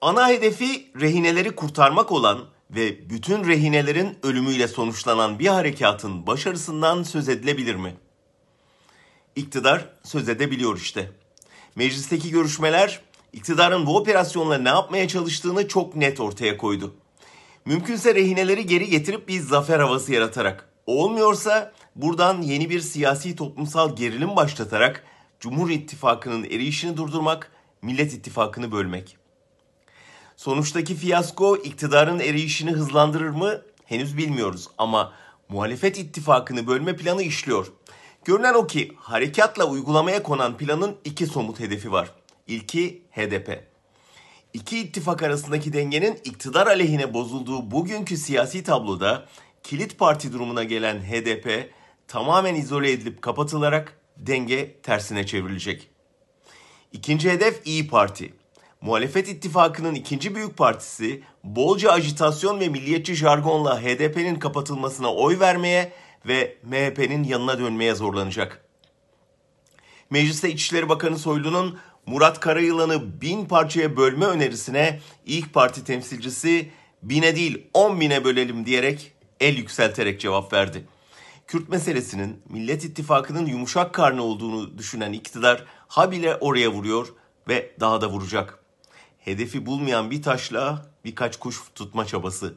Ana hedefi rehineleri kurtarmak olan ve bütün rehinelerin ölümüyle sonuçlanan bir harekatın başarısından söz edilebilir mi? İktidar söz edebiliyor işte. Meclisteki görüşmeler iktidarın bu operasyonla ne yapmaya çalıştığını çok net ortaya koydu. Mümkünse rehineleri geri getirip bir zafer havası yaratarak, olmuyorsa buradan yeni bir siyasi toplumsal gerilim başlatarak Cumhur İttifakı'nın erişini durdurmak, Millet İttifakı'nı bölmek. Sonuçtaki fiyasko iktidarın erişini hızlandırır mı? Henüz bilmiyoruz ama muhalefet ittifakını bölme planı işliyor. Görünen o ki harekatla uygulamaya konan planın iki somut hedefi var. İlki HDP. İki ittifak arasındaki dengenin iktidar aleyhine bozulduğu bugünkü siyasi tabloda kilit parti durumuna gelen HDP tamamen izole edilip kapatılarak denge tersine çevrilecek. İkinci hedef İyi Parti. Muhalefet ittifakının ikinci büyük partisi bolca ajitasyon ve milliyetçi jargonla HDP'nin kapatılmasına oy vermeye ve MHP'nin yanına dönmeye zorlanacak. Mecliste İçişleri Bakanı Soylu'nun Murat Karayılan'ı bin parçaya bölme önerisine İlk Parti temsilcisi bine değil on bine bölelim diyerek el yükselterek cevap verdi. Kürt meselesinin Millet İttifakı'nın yumuşak karnı olduğunu düşünen iktidar habile oraya vuruyor ve daha da vuracak. Hedefi bulmayan bir taşla birkaç kuş tutma çabası.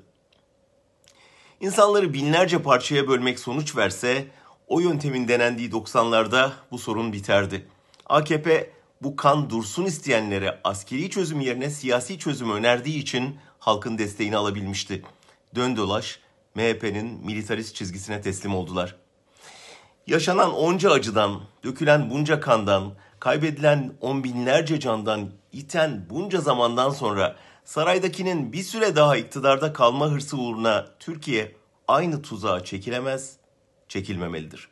İnsanları binlerce parçaya bölmek sonuç verse o yöntemin denendiği 90'larda bu sorun biterdi. AKP bu kan dursun isteyenlere askeri çözüm yerine siyasi çözüm önerdiği için halkın desteğini alabilmişti. Dön dolaş MHP'nin militarist çizgisine teslim oldular. Yaşanan onca acıdan, dökülen bunca kandan, kaybedilen on binlerce candan iten bunca zamandan sonra saraydakinin bir süre daha iktidarda kalma hırsı uğruna Türkiye aynı tuzağa çekilemez, çekilmemelidir.